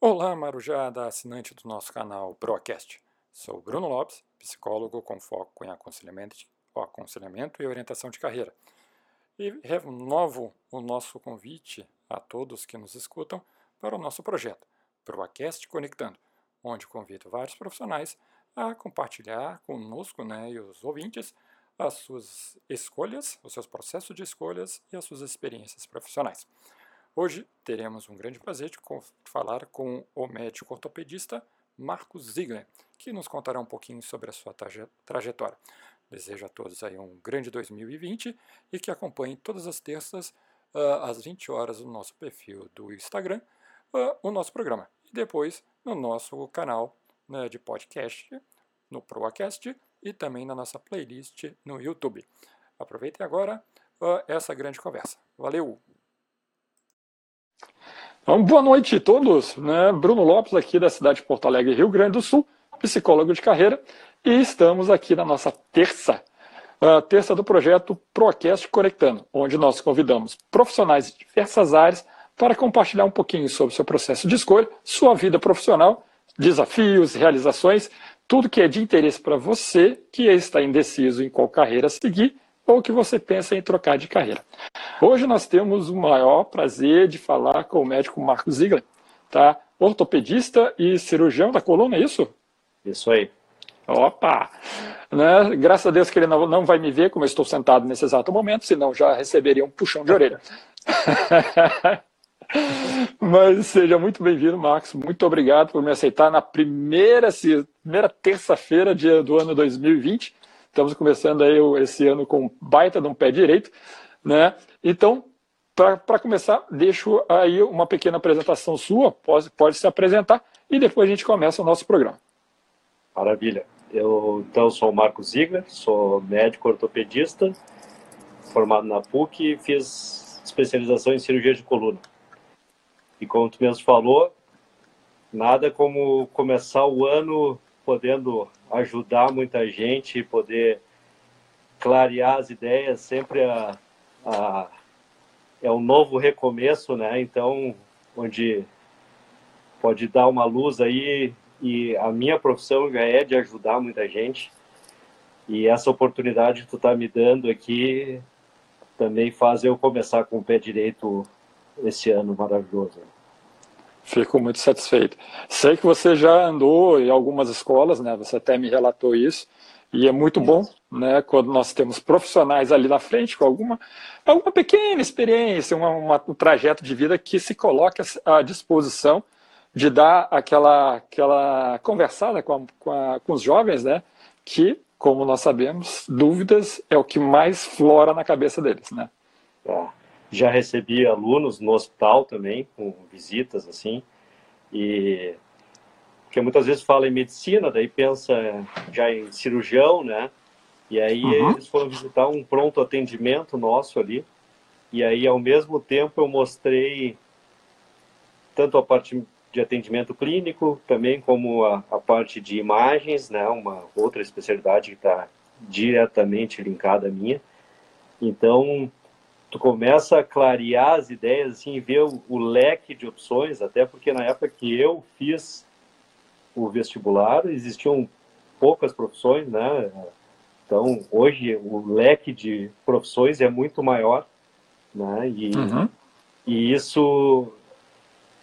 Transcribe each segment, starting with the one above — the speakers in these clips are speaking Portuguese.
Olá, Marujada, assinante do nosso canal Procast. Sou Bruno Lopes, psicólogo com foco em aconselhamento, aconselhamento e orientação de carreira. E renovo o nosso convite a todos que nos escutam para o nosso projeto, Procast Conectando, onde convido vários profissionais a compartilhar conosco né, e os ouvintes as suas escolhas, os seus processos de escolhas e as suas experiências profissionais. Hoje teremos um grande prazer de falar com o médico ortopedista Marcos Ziegler, que nos contará um pouquinho sobre a sua trajetória. Desejo a todos aí um grande 2020 e que acompanhem todas as terças uh, às 20 horas no nosso perfil do Instagram uh, o nosso programa e depois no nosso canal né, de podcast no Proacast e também na nossa playlist no YouTube. Aproveitem agora uh, essa grande conversa. Valeu! Então, boa noite a todos. Né? Bruno Lopes, aqui da cidade de Porto Alegre, Rio Grande do Sul, psicólogo de carreira, e estamos aqui na nossa terça, a terça do projeto Procast Conectando, onde nós convidamos profissionais de diversas áreas para compartilhar um pouquinho sobre seu processo de escolha, sua vida profissional, desafios, realizações, tudo que é de interesse para você que está indeciso em qual carreira seguir ou que você pensa em trocar de carreira. Hoje nós temos o maior prazer de falar com o médico Marcos Ziegler, tá? ortopedista e cirurgião da coluna, é isso? Isso aí. Opa! Né? Graças a Deus que ele não, não vai me ver como eu estou sentado nesse exato momento, senão já receberia um puxão de orelha. Mas seja muito bem-vindo, Marcos. Muito obrigado por me aceitar na primeira, primeira terça-feira do ano 2020. Estamos começando aí esse ano com baita de um pé direito, né? Então, para começar, deixo aí uma pequena apresentação sua, pode, pode se apresentar e depois a gente começa o nosso programa. Maravilha. Eu então sou o Marco Ziegler, sou médico ortopedista, formado na PUC e fiz especialização em cirurgia de coluna. E como tu mesmo falou, nada como começar o ano podendo ajudar muita gente, poder clarear as ideias, sempre a, a, é um novo recomeço, né? Então, onde pode dar uma luz aí e a minha profissão já é de ajudar muita gente e essa oportunidade que tu tá me dando aqui também faz eu começar com o pé direito esse ano maravilhoso. Fico muito satisfeito. Sei que você já andou em algumas escolas, né? Você até me relatou isso. E é muito bom, né? Quando nós temos profissionais ali na frente com alguma, alguma pequena experiência, uma, uma, um trajeto de vida que se coloca à disposição de dar aquela, aquela conversada com, a, com, a, com os jovens, né? Que, como nós sabemos, dúvidas é o que mais flora na cabeça deles, né? É já recebi alunos no hospital também, com visitas assim, e porque muitas vezes fala em medicina, daí pensa já em cirurgião, né? E aí uhum. eles foram visitar um pronto atendimento nosso ali, e aí ao mesmo tempo eu mostrei tanto a parte de atendimento clínico, também como a, a parte de imagens, né? Uma outra especialidade que está diretamente linkada à minha. Então, tu começa a clarear as ideias assim, e ver o, o, leque de opções, até porque na época que eu fiz o vestibular, existiam poucas profissões, né? Então, hoje o leque de profissões é muito maior, né? E, uhum. e isso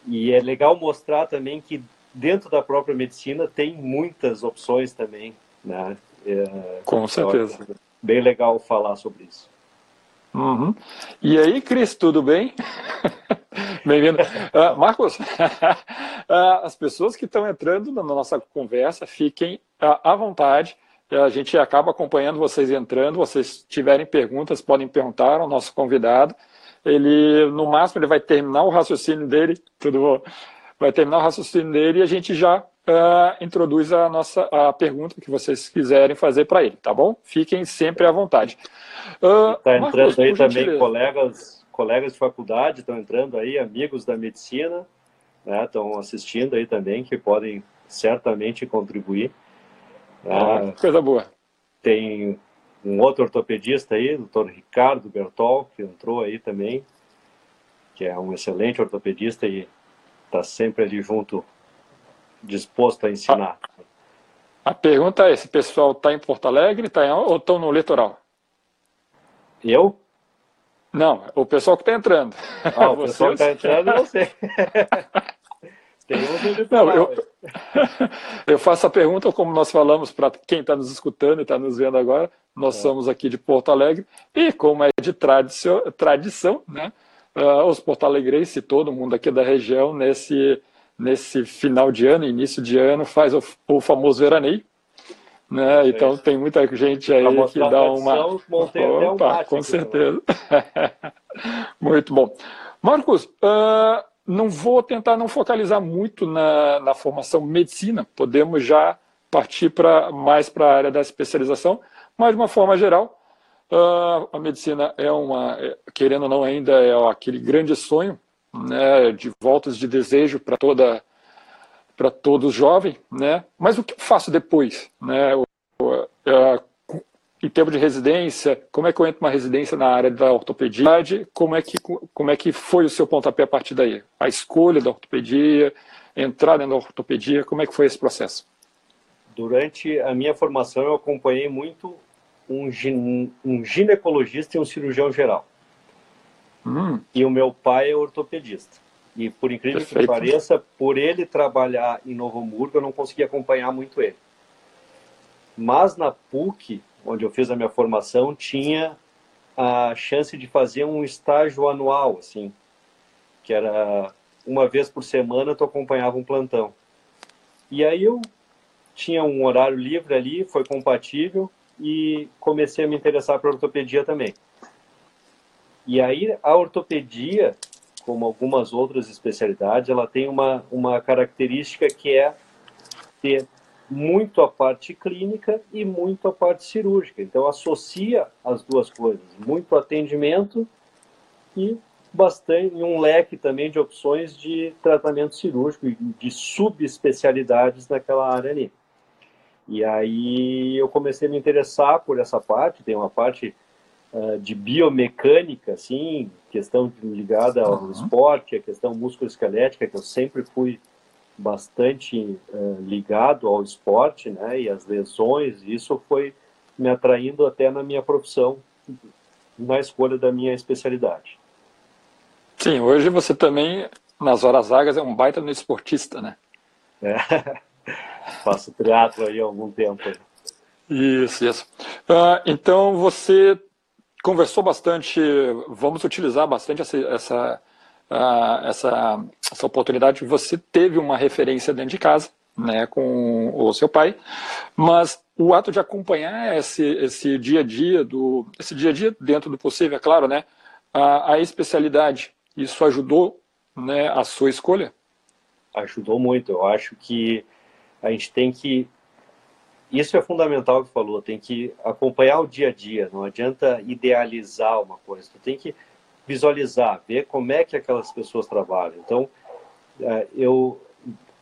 e é legal mostrar também que dentro da própria medicina tem muitas opções também, né? É, Com certeza. Bem legal falar sobre isso. Uhum. E aí, Cris, tudo bem? Bem-vindo. Uh, Marcos, uh, as pessoas que estão entrando na nossa conversa, fiquem uh, à vontade. A gente acaba acompanhando vocês entrando. Vocês tiverem perguntas, podem perguntar ao nosso convidado. Ele, no máximo, ele vai terminar o raciocínio dele, tudo bom? Vai terminar o raciocínio dele e a gente já uh, introduz a nossa a pergunta que vocês quiserem fazer para ele, tá bom? Fiquem sempre à vontade. Está uh, entrando Marcos, aí também colegas, colegas de faculdade, estão entrando aí, amigos da medicina, né, estão assistindo aí também, que podem certamente contribuir. Ah, coisa boa. Tem um outro ortopedista aí, o doutor Ricardo Bertol, que entrou aí também, que é um excelente ortopedista e está sempre ali junto, disposto a ensinar. A, a pergunta é: esse pessoal está em Porto Alegre tá em, ou estão no litoral? Eu? Não, o pessoal que está entrando. Ah, o pessoal que está entrando. Tem um Não, eu, eu faço a pergunta como nós falamos para quem está nos escutando e está nos vendo agora. Nós é. somos aqui de Porto Alegre e, como é de tradição, tradição né, uh, os porto-alegrenses e todo mundo aqui da região, nesse, nesse final de ano, início de ano, faz o, o famoso veraneio. Né? Então tem muita gente aí que dá uma. Opa, com certeza. Muito bom. Marcos, uh, não vou tentar não focalizar muito na, na formação medicina, podemos já partir para mais para a área da especialização, mas de uma forma geral, uh, a medicina é uma, é, querendo ou não, ainda é aquele grande sonho né, de voltas de desejo para toda para todo jovem, né? Mas o que eu faço depois, né? Uh, em termos de residência, como é que eu entro uma residência na área da ortopedia? Como é que, como é que foi o seu pontapé a partir daí? A escolha da ortopedia, entrar na ortopedia, como é que foi esse processo? Durante a minha formação, eu acompanhei muito um, um ginecologista e um cirurgião geral. Hum. E o meu pai é ortopedista. E por incrível Perfeito. que pareça, por ele trabalhar em Novo Hamburgo, eu não consegui acompanhar muito ele. Mas na PUC, onde eu fiz a minha formação, tinha a chance de fazer um estágio anual, assim, que era uma vez por semana tu acompanhava um plantão. E aí eu tinha um horário livre ali, foi compatível e comecei a me interessar por ortopedia também. E aí a ortopedia, como algumas outras especialidades, ela tem uma, uma característica que é ter muito a parte clínica e muito a parte cirúrgica. Então associa as duas coisas, muito atendimento e bastante um leque também de opções de tratamento cirúrgico e de subespecialidades naquela área ali. E aí eu comecei a me interessar por essa parte, tem uma parte uh, de biomecânica, assim, questão ligada ao uhum. esporte, a questão musculoesquelética, que eu sempre fui bastante uh, ligado ao esporte, né, e as lesões, isso foi me atraindo até na minha profissão, na escolha da minha especialidade. Sim, hoje você também, nas horas vagas, é um baita no esportista, né? É, faço triatlo aí há algum tempo. Isso, isso. Uh, então, você conversou bastante, vamos utilizar bastante essa, essa uh, essa, essa oportunidade, você teve uma referência dentro de casa, né, com o seu pai, mas o ato de acompanhar esse, esse dia a dia do esse dia a dia dentro do possível, é claro, né, a, a especialidade, isso ajudou, né, a sua escolha? Ajudou muito. Eu acho que a gente tem que isso é fundamental que falou, tem que acompanhar o dia a dia, não adianta idealizar uma coisa, tu tem que visualizar, ver como é que aquelas pessoas trabalham. Então, é, eu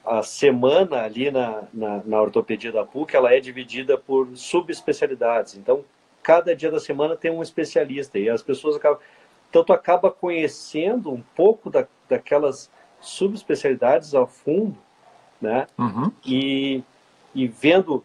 a semana ali na, na, na, ortopedia da PUC, ela é dividida por subespecialidades. Então, cada dia da semana tem um especialista e as pessoas acabam... Então, tu acaba conhecendo um pouco da, daquelas subespecialidades a fundo, né? Uhum. E, e vendo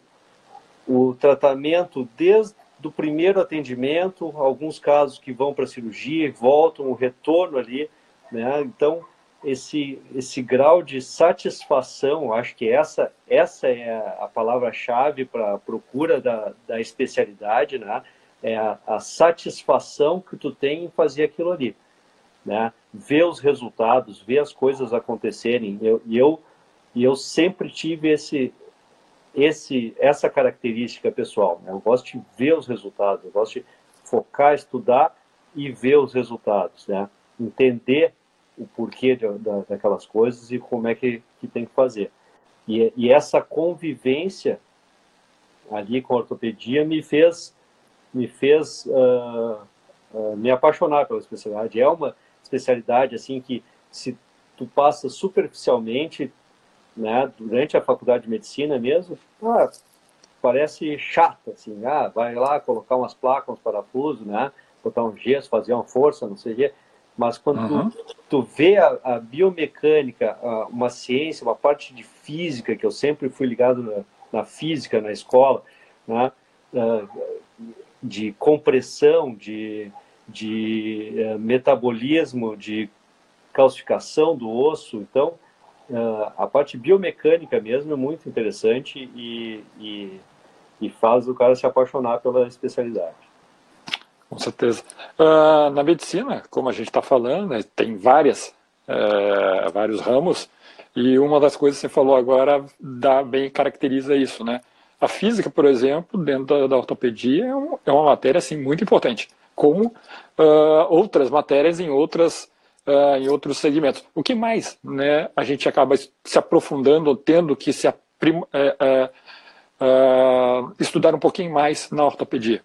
o tratamento desde do primeiro atendimento, alguns casos que vão para cirurgia e voltam, o retorno ali, né? Então, esse, esse grau de satisfação, acho que essa, essa é a palavra-chave para a procura da, da especialidade, né? É a, a, satisfação que tu tem em fazer aquilo ali, né? Ver os resultados, ver as coisas acontecerem. E eu, eu, eu sempre tive esse, esse, essa característica pessoal. Né? Eu gosto de ver os resultados, eu gosto de focar, estudar e ver os resultados, né? entender o porquê de, da, daquelas coisas e como é que, que tem que fazer. E, e, essa convivência ali com a ortopedia me fez, me fez uh, uh, me apaixonar pela especialidade. É uma especialidade assim que se tu passa superficialmente né, durante a faculdade de medicina mesmo, ah, parece chata, assim, ah, vai lá colocar umas placas, uns parafusos, né, botar um gesso, fazer uma força, não sei o quê. mas quando uhum. tu, tu vê a, a biomecânica, a, uma ciência, uma parte de física, que eu sempre fui ligado na, na física na escola, né? Uh, de compressão, de, de uh, metabolismo, de calcificação do osso. Então, a parte biomecânica mesmo é muito interessante e, e, e faz o cara se apaixonar pela especialidade. Com certeza. Uh, na medicina, como a gente está falando, né, tem várias, uh, vários ramos, e uma das coisas que você falou agora dá, bem caracteriza isso, né? A física, por exemplo, dentro da, da ortopedia, é, um, é, uma matéria assim, muito importante, como uh, outras matérias em, outras, em outros segmentos. O que mais né, a gente acaba se aprofundando, tendo que se eh, eh, estudar um pouquinho mais na ortopedia?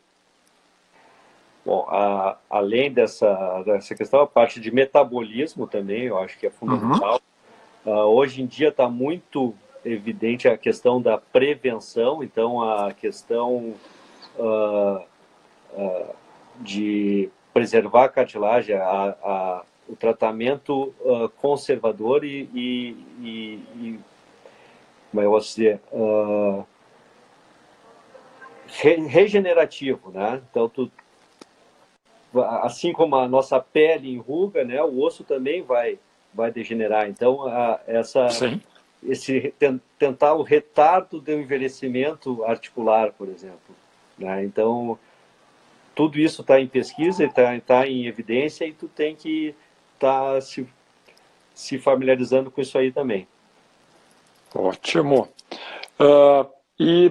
Bom, a, além dessa, dessa questão, a parte de metabolismo também, eu acho que é fundamental. Uhum. Uh, hoje em dia está muito evidente a questão da prevenção, então a questão uh, uh, de preservar a cartilagem, a, a, o tratamento conservador e, e, e, e, como é eu posso dizer, re, regenerativo, né? Então, tu assim como a nossa pele enruga, né, o osso também vai vai degenerar. Então, a, essa Sim. esse tentar o retardo do envelhecimento articular, por exemplo, né? Então, tudo isso está em pesquisa, está tá em evidência e tu tem que estar tá se, se familiarizando com isso aí também. Ótimo. Uh, e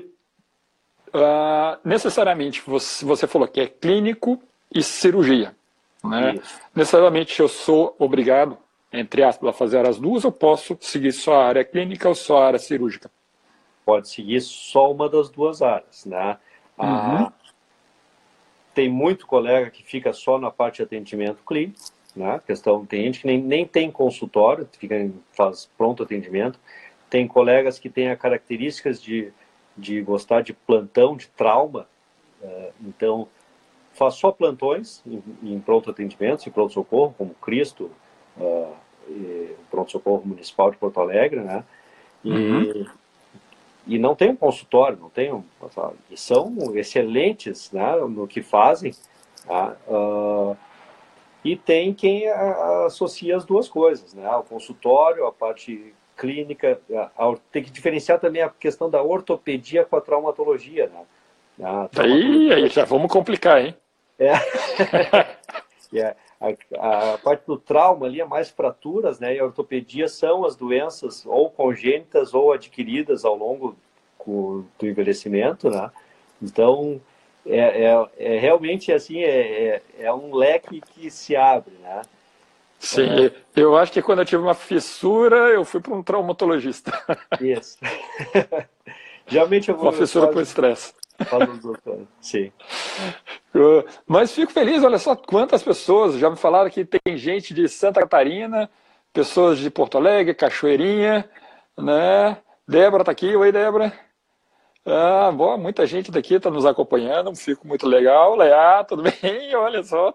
uh, necessariamente você, você falou que é clínico e cirurgia. Né? Necessariamente eu sou obrigado, entre aspas, a fazer as duas, ou posso seguir só a área clínica ou só a área cirúrgica? Pode seguir só uma das duas áreas. Né? Uhum. tem muito colega que fica só na parte de atendimento clínico, né? questão, tem gente que nem, nem tem consultório, fica faz pronto atendimento. Tem colegas que têm as características de, de gostar de plantão, de trauma, uh, então faz só plantões em, em pronto atendimento, em pronto-socorro, como Cristo, uh, pronto-socorro municipal de Porto Alegre, né? E, uhum. e não tem um consultório, não tem um, e são excelentes né, no que fazem, tá? uh, e tem quem associa as duas coisas, né? O consultório, a parte clínica, a, a, tem que diferenciar também a questão da ortopedia com a traumatologia, né? Aí, aí já vamos complicar, hein? É. é. A, a, parte do trauma ali é mais fraturas, né? E a ortopedia são as doenças ou congênitas ou adquiridas ao longo do envelhecimento, né? Então, é, é, é realmente assim, é, é, é, um leque que se abre, né? Sim, eu acho que quando eu tive uma fissura, eu fui para um traumatologista. Isso. Geralmente eu vou... Uma fissura por estresse. Sim. Mas fico feliz, olha só quantas pessoas já me falaram que tem gente de Santa Catarina, pessoas de Porto Alegre, Cachoeirinha, né? Débora está aqui, oi Débora. Ah, bom, muita gente daqui está nos acompanhando, fico muito legal. Leá, tudo bem? Olha só,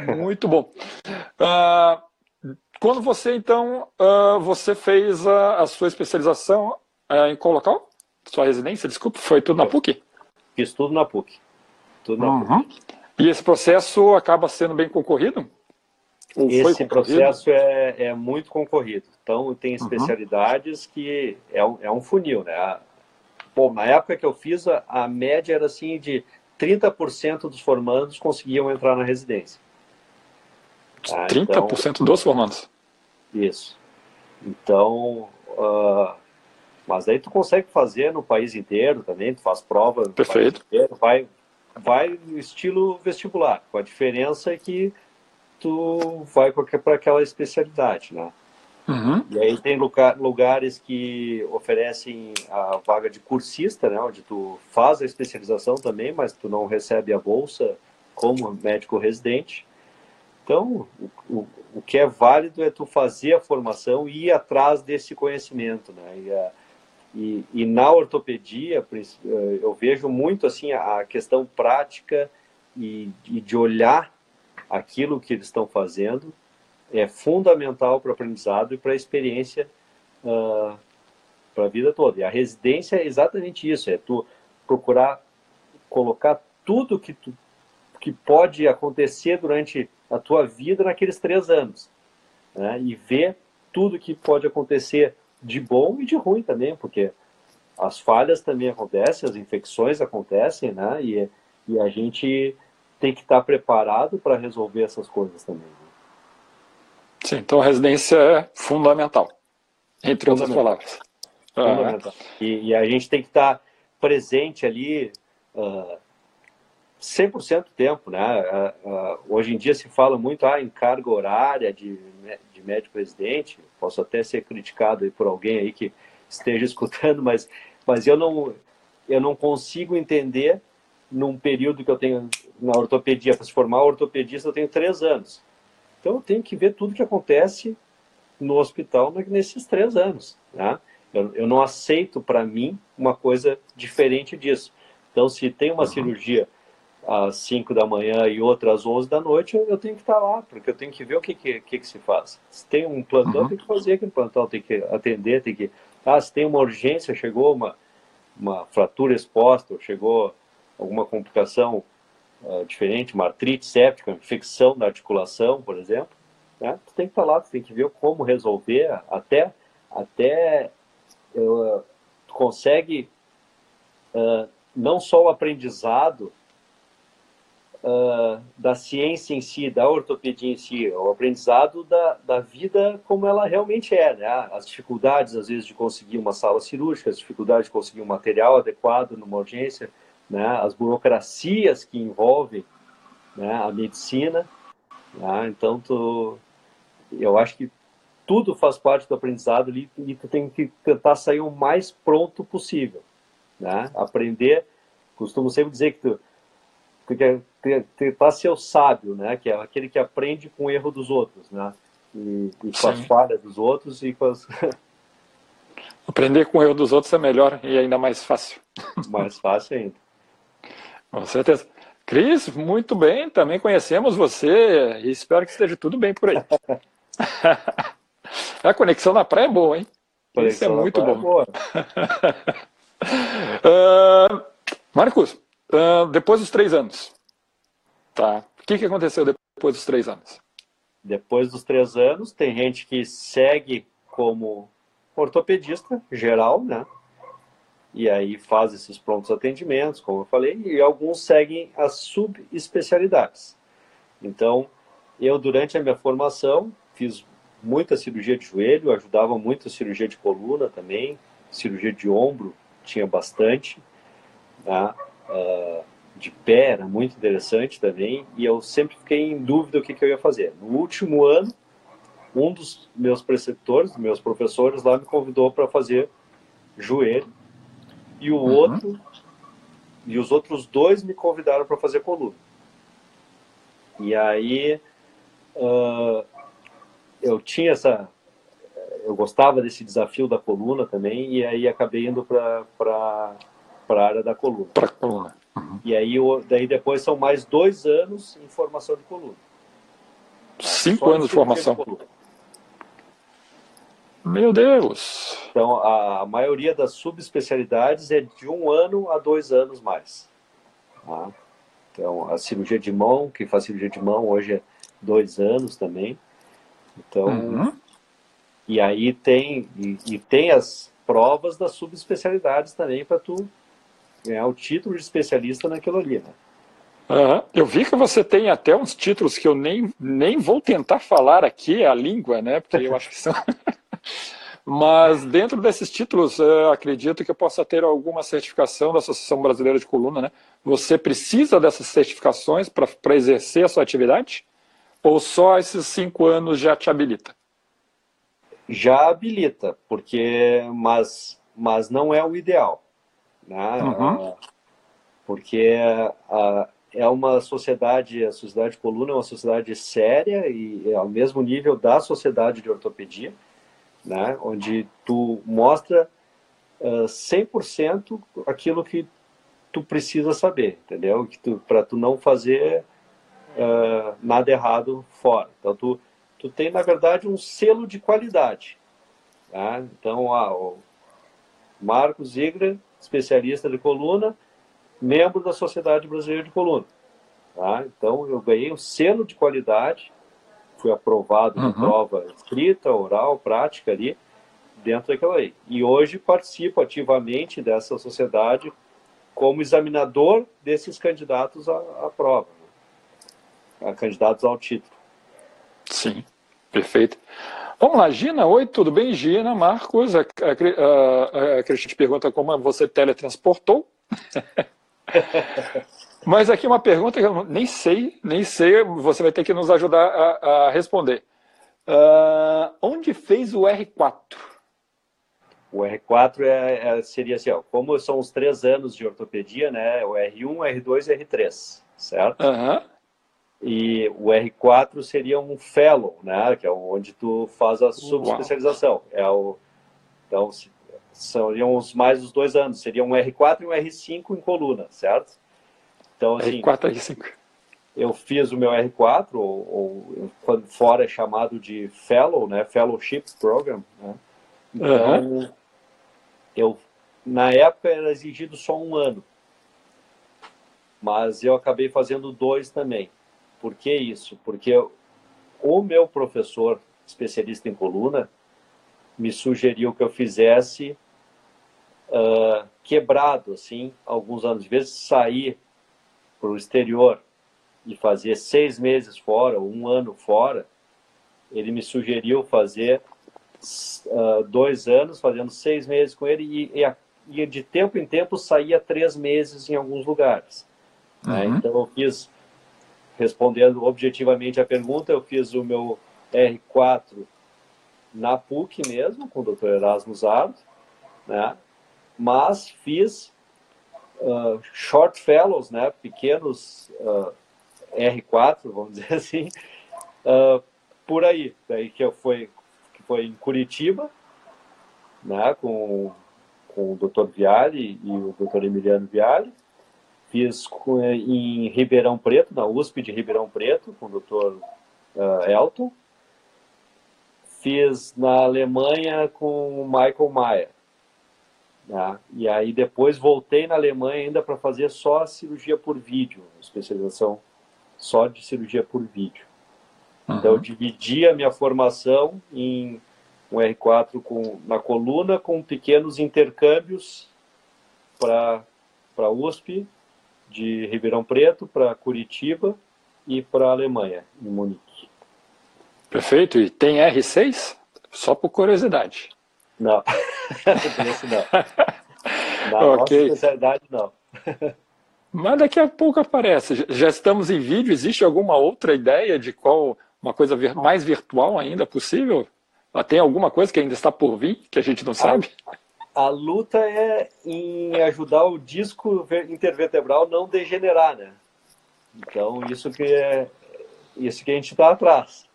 muito bom. Ah, quando você então ah, você fez a, a sua especialização ah, em qual local? Sua residência, desculpa, foi tudo na PUC? Fiz tudo na PUC. Tudo na uhum. PUC. E esse processo acaba sendo bem concorrido? Ou esse processo é, é muito concorrido. Então, tem uhum. especialidades uhum. que é um, é um funil, né? Bom, na época que eu fiz, a, a média era assim de 30% dos formandos conseguiam entrar na residência. Tá? 30% então, dos formandos? Isso. Então, uh, mas aí tu consegue fazer no país inteiro também, tu faz prova Perfeito. inteiro, vai, vai no estilo vestibular, com a diferença é que tu vai para aquela especialidade, né? Uhum. E aí tem lugar, lugares que oferecem a vaga de cursista, né? Onde tu faz a especialização também, mas tu não recebe a bolsa como médico residente. Então, o, o, o que é válido é tu fazer a formação e ir atrás desse conhecimento, né? E a, e, e, na ortopedia, eh, eu vejo muito assim a questão prática e, e de olhar aquilo que eles estão fazendo é fundamental para o aprendizado e para a experiência uh, para a vida toda. E a residência é exatamente isso, é tu procurar colocar tudo que, tu, que pode acontecer durante a tua vida naqueles três anos. Né? E ver tudo que pode acontecer de bom e de ruim também, porque as falhas também acontecem, as infecções acontecem, né? E, e a gente tem que estar preparado para resolver essas coisas também. Sim, então a residência é fundamental, entre outras palavras. Fundamental. E, e, a gente tem que estar presente ali uh, 100% do tempo, né? Uh, uh, hoje em dia se fala muito ah, em carga horária de, de médico-residente, posso até ser criticado por alguém aí que esteja escutando, mas, mas eu, não, eu não consigo entender num período que eu tenho na ortopedia, para se formar ortopedista, eu tenho três anos. Então eu tenho que ver tudo que acontece no hospital nesses três anos. Né? Eu, eu não aceito para mim uma coisa diferente disso. Então, se tem uma uhum. cirurgia às 5 da manhã e outra às 11 da noite, eu, eu, tenho que estar lá, porque eu tenho que ver o que, que, que, que se faz. Se tem um plantão, uhum. tem que fazer aquele plantão, tem que atender, tem que ah, se tem uma urgência, chegou uma, uma fratura exposta, chegou alguma complicação uh, diferente, uma artrite séptica, infecção da articulação, por exemplo, né? tu tem que lá, tu tem que ver como resolver, até, até uh, tu consegue uh, não só o aprendizado uh, da ciência em si, da ortopedia em si, o aprendizado da, da vida como ela realmente é, né? As dificuldades, às vezes, de conseguir uma sala cirúrgica, as dificuldades de conseguir um material adequado numa urgência, né? As burocracias que envolvem né? a medicina, né? Então, tu, eu acho que tudo faz parte do aprendizado ali e tu tem que tentar sair o mais pronto possível, né? Aprender, costumo sempre dizer que tu tentar ser o sábio, né? Que é aquele que aprende com o erro dos outros, né? E, e com as falhas dos outros e com as... Aprender com o erro dos outros é melhor e ainda mais fácil. Mais fácil ainda. Com certeza. Cris, muito bem, também conhecemos você e espero que esteja tudo bem por aí. a conexão na praia é boa, hein? Isso é muito bom. É uh, Marcos, Uh, depois dos três anos. Tá. O que, que aconteceu depois dos três anos? Depois dos três anos, tem gente que segue como ortopedista geral, né? E aí faz esses prontos atendimentos, como eu falei, e alguns seguem as subespecialidades. Então, eu, durante a minha formação, fiz muita cirurgia de joelho, ajudava muito a cirurgia de coluna também, cirurgia de ombro tinha bastante. Uh, de pé, era muito interessante também, e eu sempre fiquei em dúvida o que, que eu ia fazer. No último ano, um dos meus preceptores, meus professores lá, me convidou para fazer joelho, e o uhum. outro, e os outros dois me convidaram para fazer coluna. E aí, uh, eu tinha essa. Eu gostava desse desafio da coluna também, e aí acabei indo para para a área da coluna. Para coluna. Uhum. E aí, daí depois são mais dois anos em formação de coluna. Cinco anos de formação. De Meu Deus! Então, a, maioria das subespecialidades é de um ano a dois anos mais. Tá? Então, a cirurgia de mão, que faz cirurgia de mão hoje é dois anos também. Então, uhum. e aí tem, e, e tem as provas das subespecialidades também para tu ganhar o título de especialista naquilo ali, né? Uhum. Eu vi que você tem até uns títulos que eu nem, nem vou tentar falar aqui a língua, né? Porque eu acho que são. Mas dentro desses títulos, acredito que eu possa ter alguma certificação da Associação Brasileira de Coluna, né? Você precisa dessas certificações para exercer a sua atividade? Ou só esses cinco anos já te habilita? Já habilita, porque mas, mas não é o ideal né? Uhum. porque a, é uma sociedade, a sociedade coluna é uma sociedade séria e é ao mesmo nível da sociedade de ortopedia, né? onde tu mostra uh, 100% aquilo que tu precisa saber, entendeu? Que tu, para tu não fazer uh, nada errado fora. Então tu, tu tem, na verdade, um selo de qualidade. Tá? Então, ah, o Marcos Ziegler, especialista de coluna, membro da Sociedade Brasileira de Coluna. Tá? Então, eu ganhei um selo de qualidade, fui aprovado uhum. prova escrita, oral, prática ali, dentro daquela lei. E hoje participo ativamente dessa sociedade como examinador desses candidatos à, à prova, né? a candidatos ao título. Sim, perfeito. Vamos lá, Gina, oi, tudo bem? Gina, Marcos, a, a, a, a Cristina pergunta como você teletransportou. Mas aqui uma pergunta que eu nem sei, nem sei, você vai ter que nos ajudar a, a responder. Uh, onde fez o R4? O R4 é, é, seria assim, ó, como são os três anos de ortopedia, né? O R1, R2 e R3, certo? Uhum. E o R4 seria um fellow, né? Que é onde tu faz a subespecialização. É o, então, seriam os mais os dois anos. Seria um R4 e um R5 em coluna, certo? Então, assim, R4 e R5. Eu fiz o meu R4, ou, ou fora é chamado de fellow, né? Fellowship Program, né? Então, uhum eu na época era exigido só um ano, mas eu acabei fazendo dois também. Por que isso? Porque o meu professor especialista em coluna me sugeriu que eu fizesse uh, quebrado, assim, alguns anos. De vez sair para o exterior e fazer seis meses fora, um ano fora, ele me sugeriu fazer uh, dois anos, fazendo seis meses com ele, e, e, e, de tempo em tempo saía três meses em alguns lugares. Né? Uhum. Né? Então eu fiz, respondendo objetivamente a pergunta, eu fiz o meu R4 na PUC mesmo, com o Dr. Erasmo Zardo, né? mas fiz uh, short fellows, né? pequenos uh, R4, vamos dizer assim, uh, por aí. Daí que eu fui foi em Curitiba, né, com, com o Dr. Viale e o Dr. Emiliano Viale. Fiz com, em Ribeirão Preto, na USP de Ribeirão Preto, com o Dr. Elton. Fiz na Alemanha com o Michael Mayer. Né? E aí depois voltei na Alemanha ainda para fazer só cirurgia por vídeo, especialização só de cirurgia por vídeo. Uhum. Então, eu dividi a minha formação em um R4 com, na coluna, com pequenos intercâmbios para a USP, de Ribeirão Preto, para Curitiba e para a Alemanha, em Munique. Perfeito. E tem R6? Só por curiosidade. Não, esse não. Na okay. nossa especialidade, não. Mas daqui a pouco aparece. Já estamos em vídeo. Existe alguma outra ideia de qual uma coisa mais virtual ainda possível? Tem alguma coisa que ainda está por vir, que a gente não sabe? A, a luta é em ajudar o disco intervertebral não degenerar, né? Então, isso que é isso que a gente está atrás.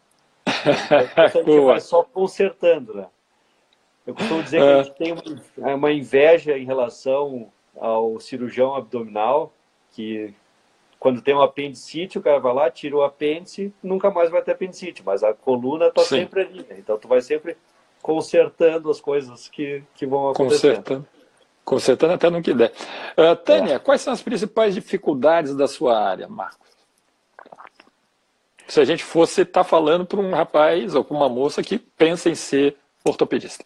Então, a gente vai só consertando, né? Eu costumo dizer que a gente tem uma inveja em relação ao cirurgião abdominal, que quando tem um apendicite, o cara vai lá, tira o apêndice, nunca mais vai ter apendicite, mas a coluna está sempre ali. Né? Então tu vai sempre consertando as coisas que, que vão acontecendo. Consertando. Consertando até no que der. Uh, Tânia, é. quais são as principais dificuldades da sua área, Marcos? Se a gente fosse estar tá falando para um rapaz ou para uma moça que pensa em ser ortopedista.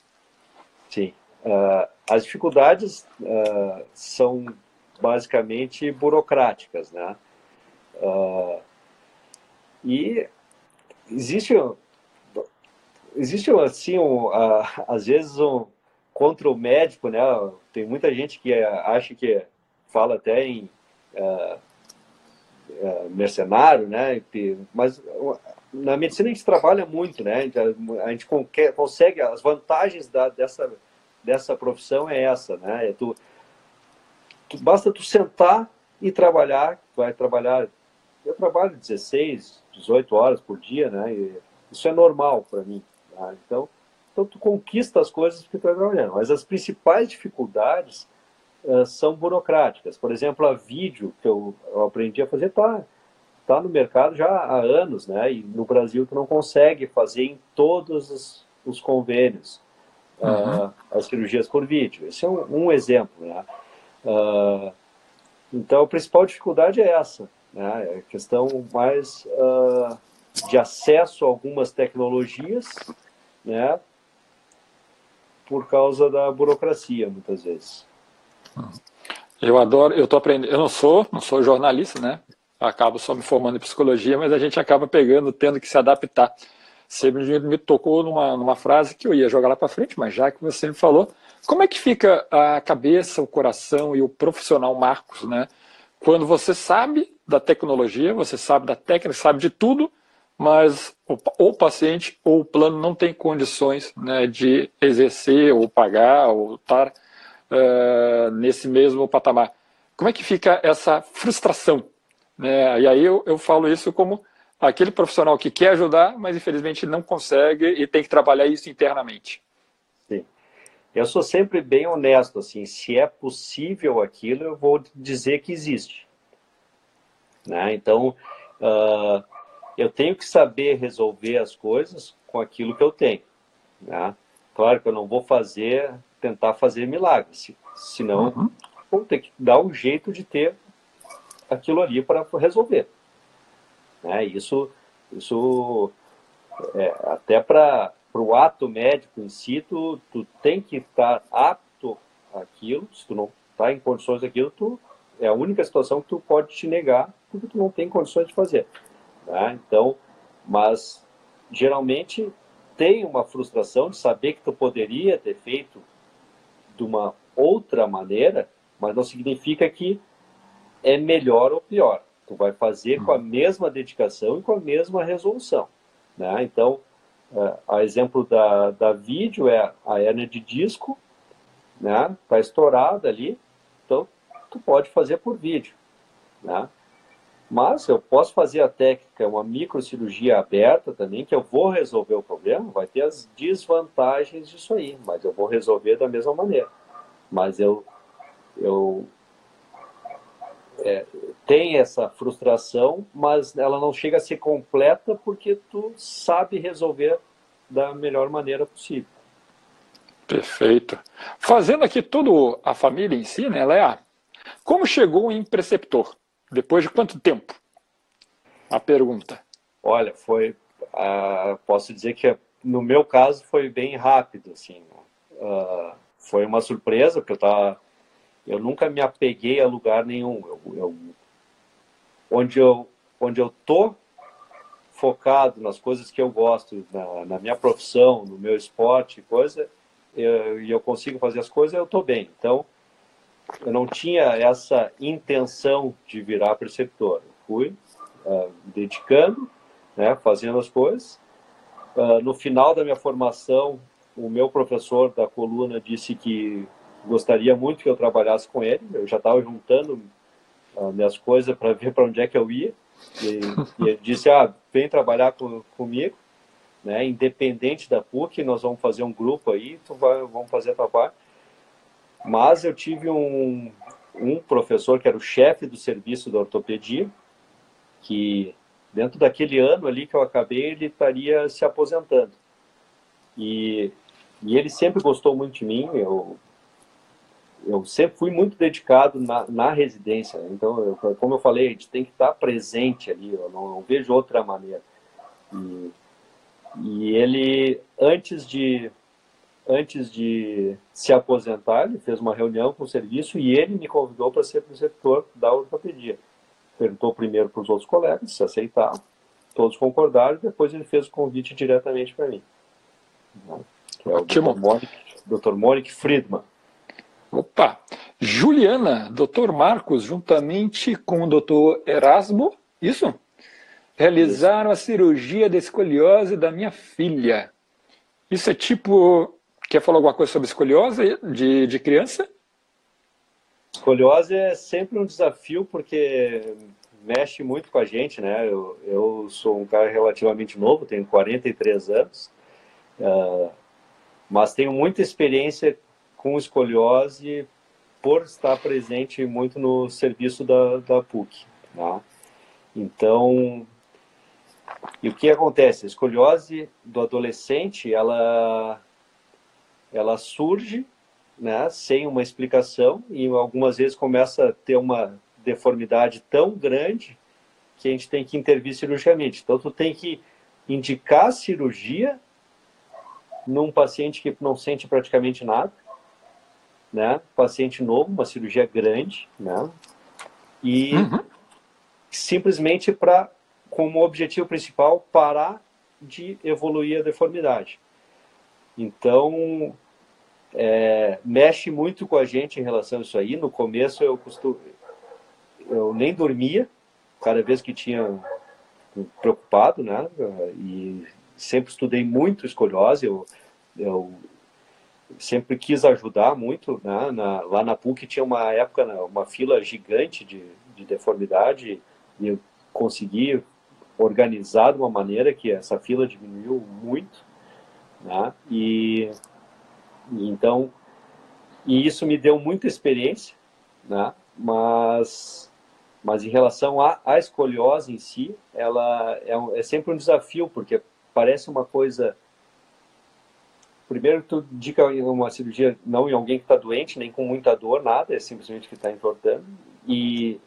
Sim. Uh, as dificuldades uh, são basicamente burocráticas, né? Uh, e existe existe assim um, às vezes um contra o médico, né? Tem muita gente que acha que fala até em mercenário, né? Mas na medicina a gente trabalha muito, né? A gente consegue as vantagens da, dessa dessa profissão é essa, né? É tu, tu, basta tu sentar e trabalhar, vai trabalhar, eu trabalho 16, 18 horas por dia, né? E isso é normal para mim. Tá? Então, então tu conquista as coisas que tu está trabalhando. Mas as principais dificuldades uh, são burocráticas. Por exemplo, a vídeo que eu, eu aprendi a fazer, tá, está no mercado já há anos, né? E no Brasil tu não consegue fazer em todos os, os convênios uhum. uh, as cirurgias por vídeo. Esse é um, um exemplo, né? Uh, então, a principal dificuldade é essa, né? É a questão mais uh, de acesso a algumas tecnologias, né? Por causa da burocracia, muitas vezes. Eu adoro, eu tô aprendendo, eu não sou, não sou jornalista, né? Acabo só me formando em psicologia, mas a gente acaba pegando, tendo que se adaptar. Você me, tocou numa, numa frase que eu ia jogar lá para frente, mas já que você me falou, como é que fica a cabeça, o coração e o profissional Marcos, né? Quando você sabe da tecnologia, você sabe da técnica, sabe de tudo, mas o, o paciente ou o plano não tem condições né, de exercer ou pagar ou estar uh, nesse mesmo patamar. Como é que fica essa frustração né? E aí eu, eu falo isso como aquele profissional que quer ajudar, mas infelizmente não consegue e tem que trabalhar isso internamente. Sim. Eu sou sempre bem honesto, assim, se é possível aquilo, eu vou dizer que existe. Né? Então, uh, eu tenho que saber resolver as coisas com aquilo que eu tenho. Né? Claro que eu não vou fazer, tentar fazer milagres, senão uhum. vou ter que dar um jeito de ter aquilo ali para resolver. Né? Isso, isso é, até para o ato médico em si, tu, tu tem que estar apto àquilo, se tu não está em condições daquilo, tu, é a única situação que tu pode te negar, porque tu não tem condições de fazer. Né? Então, mas geralmente tem uma frustração de saber que tu poderia ter feito de uma outra maneira, mas não significa que é melhor ou pior. Tu vai fazer com a uhum. mesma dedicação e com a mesma resolução. Né? Então, uh, a exemplo da, da vídeo é a hernia de disco, né? Tá estourada ali, então tu pode fazer por vídeo, né? Mas eu posso fazer a técnica, uma microcirurgia aberta também, que eu vou resolver o problema, vai ter as desvantagens disso aí, mas eu vou resolver da mesma maneira. Mas eu, eu é, tem essa frustração, mas ela não chega a ser completa porque tu sabe resolver da melhor maneira possível. Perfeito. Fazendo aqui toda a família em si, né, Léa? Como chegou em preceptor? Depois de quanto tempo? A pergunta. Olha, foi. Uh, posso dizer que no meu caso foi bem rápido, assim. Uh, foi uma surpresa, porque eu estava eu nunca me apeguei a lugar nenhum. Eu, eu, onde eu onde eu tô focado nas coisas que eu gosto, na, na minha profissão, no meu esporte, coisa, e eu, eu, consigo fazer as coisas, eu estou bem. Então, eu não tinha essa intenção de virar preceptor. Eu fui uh, dedicando, né, fazendo as coisas. Uh, no final da minha formação, o meu professor da coluna disse que gostaria muito que eu trabalhasse com ele. Eu já estava juntando uh, minhas coisas para ver para onde é que eu ia. E, e, ele disse: Ah, vem trabalhar com, comigo, né? Independente da PUC, nós vamos fazer um grupo aí, tu vai, vamos fazer parte. Mas eu tive um, um professor que era o chefe do serviço da ortopedia, que dentro daquele ano ali que eu acabei, ele estaria se aposentando. E, e ele sempre gostou muito de mim, eu eu sempre fui muito dedicado na, na residência. Então, eu, como eu falei, a gente tem que estar presente ali. Eu não, não vejo outra maneira. E, e, ele, antes de antes de se aposentar, ele fez uma reunião com o serviço e ele me convidou para ser preceptor da ortopedia. Perguntou primeiro para os outros colegas se aceitavam. Todos concordaram. Depois ele fez o convite diretamente para mim. Que é o Dr. Monique, Dr. Monique Friedman. Opa! Juliana, Dr. Marcos, juntamente com o Dr. Erasmo, isso? Realizaram a cirurgia de escoliose da minha filha. Isso é tipo. Quer falar alguma coisa sobre escoliose de, de criança? Escoliose é sempre um desafio porque mexe muito com a gente, né? Eu, eu sou um cara relativamente novo, tenho 43 anos, uh, mas tenho muita experiência com escoliose por estar presente muito no serviço da, da PUC. Tá? Então, e o que acontece? A escoliose do adolescente, ela, ela surge né, sem uma explicação e algumas vezes começa a ter uma deformidade tão grande que a gente tem que intervir cirurgicamente. Então, tu tem que indicar cirurgia num paciente que não sente praticamente nada, né? Paciente novo, uma cirurgia grande, né? E uhum. simplesmente para, como objetivo principal, parar de evoluir a deformidade. Então, é, mexe muito com a gente em relação a isso aí. No começo eu costumo, eu nem dormia, cada vez que tinha preocupado, né? E sempre estudei muito escoliose. Eu, eu sempre quis ajudar muito, né? Na, lá na PUC tinha uma época, né, uma fila gigante de, de deformidade e eu consegui organizar de uma maneira que essa fila diminuiu muito, né? E, e então e isso me deu muita experiência, né? Mas mas em relação à, à escoliose em si, ela é, é sempre um desafio porque parece uma coisa primeiro tu indica uma cirurgia não em alguém que está doente, nem com muita dor, nada, é simplesmente que está entortando. E,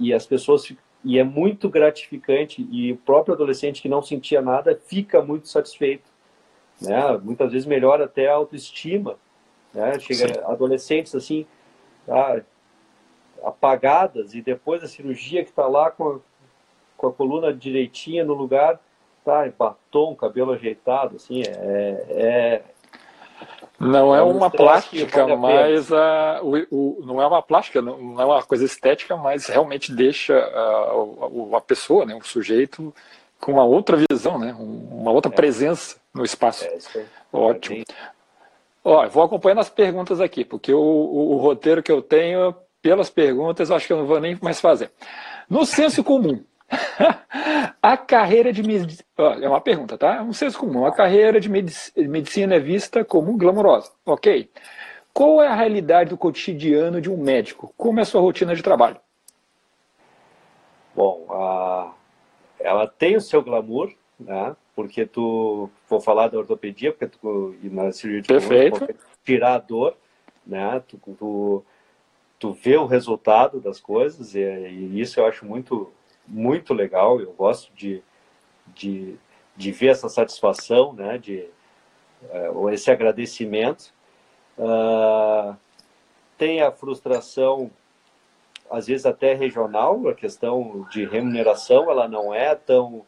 e as pessoas e é muito gratificante e o próprio adolescente que não sentia nada fica muito satisfeito, né? Muitas vezes melhora até a autoestima, né? Chega Sim. adolescentes assim, ah, apagadas e depois da cirurgia que está lá com a, com a coluna direitinha no lugar, tá, em batom, cabelo ajeitado, assim, é, é não é, é uma plástica, vale mas a, o, o, não é uma plástica, não é uma coisa estética, mas realmente deixa a, a, a pessoa, né, o sujeito, com uma outra visão, né, uma outra é. presença no espaço. É, Ótimo. Ó, vou acompanhando as perguntas aqui, porque o, o, o roteiro que eu tenho, pelas perguntas, acho que eu não vou nem mais fazer. No senso comum, a carreira de medicina. É uma pergunta, tá? É um senso comum. A carreira de medicina é vista como glamourosa. Ok. Qual é a realidade do cotidiano de um médico? Como é a sua rotina de trabalho? Bom, a... ela tem o seu glamour, né? Porque tu. Vou falar da ortopedia, porque tu. E na cirurgia de Perfeito. tirar a dor, né? Tu, tu, tu vê o resultado das coisas, e, e isso eu acho muito muito legal. Eu gosto de, de, de ver essa satisfação, né? De uh, esse agradecimento. Uh, tem a frustração, às vezes até regional, a questão de remuneração, ela não é tão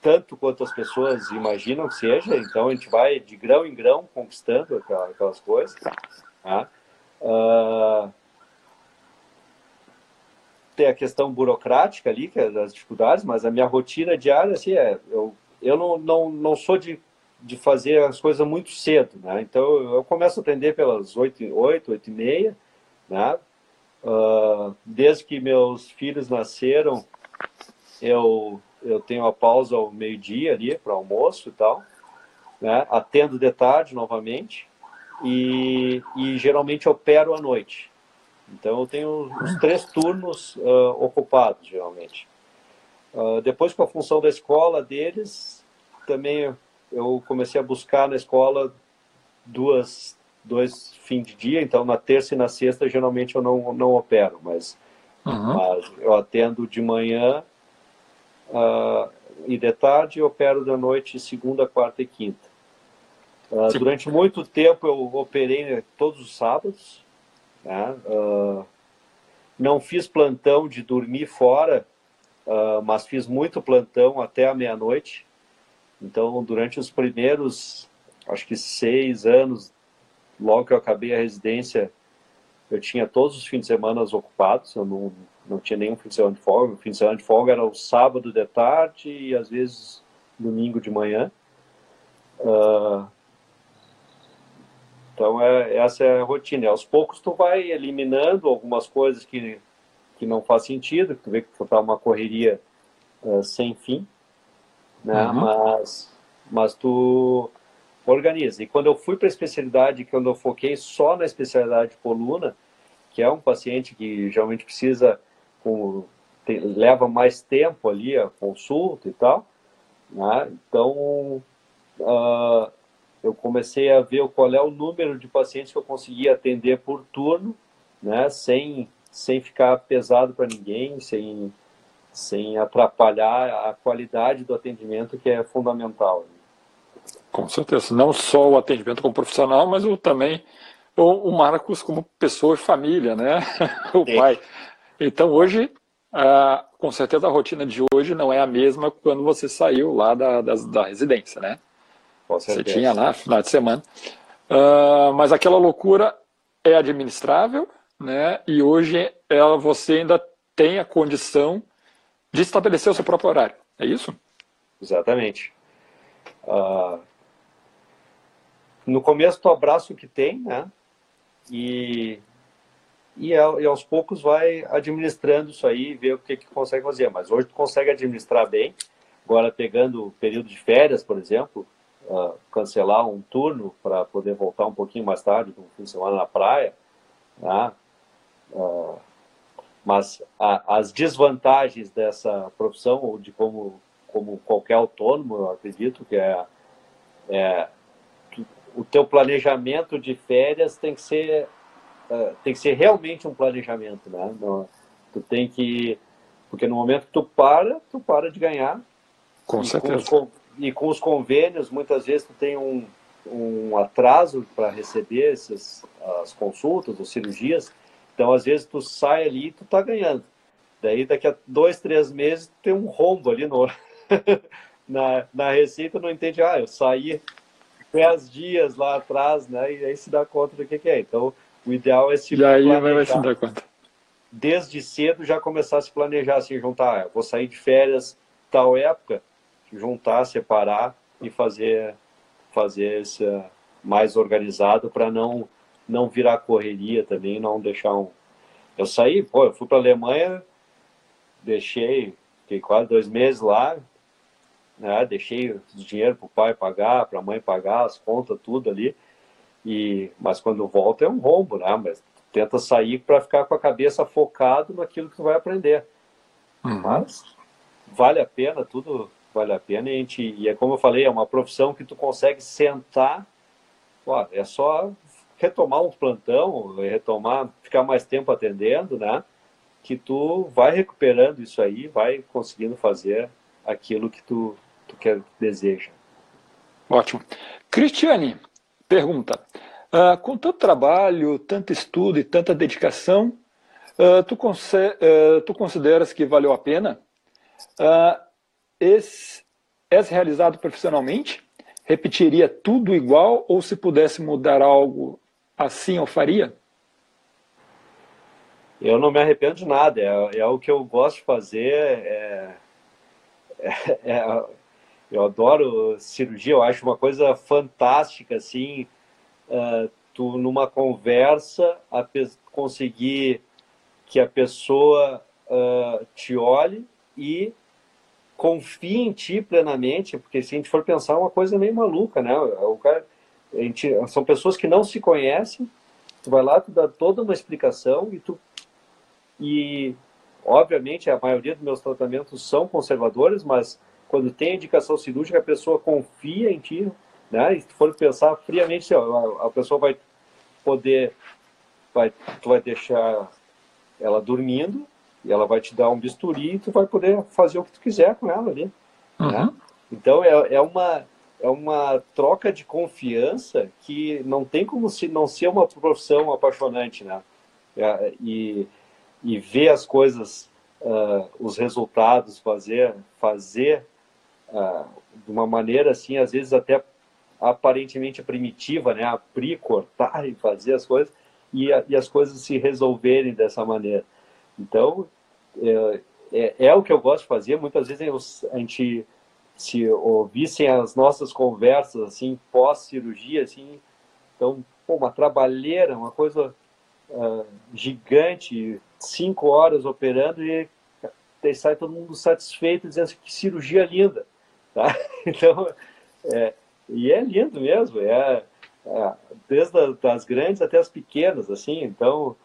tanto quanto as pessoas imaginam que seja. Então a gente vai de grão em grão conquistando aquelas coisas. Tá? Uh, a questão burocrática ali, que é das dificuldades, mas a minha rotina diária, assim, é, eu, eu não, não, não sou de, de fazer as coisas muito cedo, né? Então, eu começo a atender pelas 8, 8, 8 e meia, né? Uh, desde que meus filhos nasceram, eu, eu tenho a pausa ao meio-dia ali para almoço e tal, né? Atendo de tarde novamente e, e geralmente opero à noite. Então eu tenho os três turnos uh, ocupados, geralmente. Uh, depois, com a função da escola deles, também eu comecei a buscar na escola duas, dois fins de dia. Então, na terça e na sexta, geralmente eu não, não opero, mas, uhum. mas eu atendo de manhã uh, e de tarde e opero da noite, segunda, quarta e quinta. durante muito tempo eu operei todos os sábados, né? Uh, não fiz plantão de dormir fora, uh, mas fiz muito plantão até a meia-noite. Então, durante os primeiros, acho que seis anos, logo que eu acabei a residência, eu tinha todos os fins de semana ocupados, eu não, não tinha nenhum fim de semana de folga. O fim de semana de folga era o sábado de tarde e às vezes domingo de manhã. Uh, então, é, essa é a rotina. E aos poucos, tu vai eliminando algumas coisas que, que não faz sentido, que tu vê que tu tá uma correria uh, sem fim, né? Uhum. Mas, mas tu organiza. E quando eu fui para a especialidade, quando eu foquei só na especialidade de coluna, que é um paciente que geralmente precisa com leva mais tempo ali a consulta e tal. Né? Então, uh, eu comecei a ver qual é o número de pacientes que eu conseguia atender por turno, né? sem, sem ficar pesado para ninguém, sem, sem atrapalhar a qualidade do atendimento, que é fundamental. Com certeza, não só o atendimento como profissional, mas o, também o, o Marcos como pessoa e família, né? o Sim. pai. Então hoje, ah, com certeza a rotina de hoje não é a mesma quando você saiu lá da, da, da residência, né? Você tinha lá, final de semana. Uh, mas aquela loucura é administrável, né? E hoje ela, você ainda tem a condição de estabelecer o seu próprio horário. É isso? Exatamente. Uh, no começo tu abraça o que tem, né? E, e, e, aos poucos vai administrando isso aí e ver o que, que consegue fazer. Mas hoje tu consegue administrar bem. Agora pegando o período de férias, por exemplo, uh, cancelar um turno para poder voltar um pouquinho mais tarde, um fim de semana na praia, né? Uh, mas a, as desvantagens dessa profissão, ou de como, como qualquer autônomo, eu acredito que é, é o teu planejamento de férias tem que ser uh, tem que ser realmente um planejamento, né? Não, tu tem que porque no momento que tu para, tu para de ganhar. Com certeza. Com e com os convênios, muitas vezes tu tem um, um atraso para receber essas as consultas ou cirurgias. Então, às vezes, tu sai ali e tu tá ganhando. Daí, daqui a dois, três meses, tu tem um rombo ali no, na, na receita, não entende, ah, eu saí dez dias lá atrás, né? E aí se dá conta do que, que é. Então, o ideal é se e aí vai se dar conta. Desde cedo já começar a se planejar, assim, juntar, ah, vou sair de férias tal época, juntar, separar e fazer fazer esse mais organizado para não não virar correria também, não deixar um. Eu saí, pô, eu fui para Alemanha, deixei, fiquei quase dois meses lá, né? Deixei dinheiro para o pai pagar, para a mãe pagar, as contas, tudo ali. E mas quando volta é um rombo, né? Mas tenta sair para ficar com a cabeça focado naquilo que tu vai aprender. Uhum. Mas vale a pena, tudo vale a pena. E, a gente, e é como eu falei, é uma profissão que tu consegue sentar, ó, é só retomar um plantão, retomar, ficar mais tempo atendendo, né? Que tu vai recuperando isso aí, vai conseguindo fazer aquilo que tu, tu quer, deseja. Ótimo. Cristiane pergunta: uh, com tanto trabalho, tanto estudo e tanta dedicação, uh, tu, uh, tu, consideras que valeu a pena? Esse, realizado profissionalmente? Repetiria tudo igual ou se pudesse mudar algo assim eu faria? Eu não me arrependo de nada, é, é o que eu gosto de fazer. É, é, é, eu adoro cirurgia, eu acho uma coisa fantástica, assim, uh, tu numa conversa a conseguir que a pessoa uh, te olhe e confie em ti plenamente, porque se a gente for pensar, é uma coisa meio maluca, né? O cara, gente, são pessoas que não se conhecem, tu vai lá, tu dá toda uma explicação e tu... E, obviamente, a maioria dos meus tratamentos são conservadores, mas quando tem indicação cirúrgica, a pessoa confia em ti, né? E se tu for pensar friamente, a, a pessoa vai poder... Vai, tu vai deixar ela dormindo, e ela vai te dar um bisturi e tu vai poder fazer o que tu quiser com ela ali. Né? Uhum. Né? Então é, é, uma, é uma troca de confiança que não tem como se não ser uma profissão apaixonante, né? É, e, e ver as coisas, uh, os resultados, fazer, fazer uh, de uma maneira assim, às vezes até aparentemente primitiva, né? Abrir, cortar e fazer as coisas e, e as coisas se resolverem dessa maneira. Então, é, é, é, o que eu gosto de fazer. Muitas vezes eu, a gente, se ouvissem as nossas conversas, assim, pós-cirurgia, assim, então, pô, uma trabalheira, uma coisa uh, gigante, cinco horas operando e sai todo mundo satisfeito, dizendo assim, que cirurgia linda, tá? Então, é, e é lindo mesmo, é, é desde as grandes até as pequenas, assim, então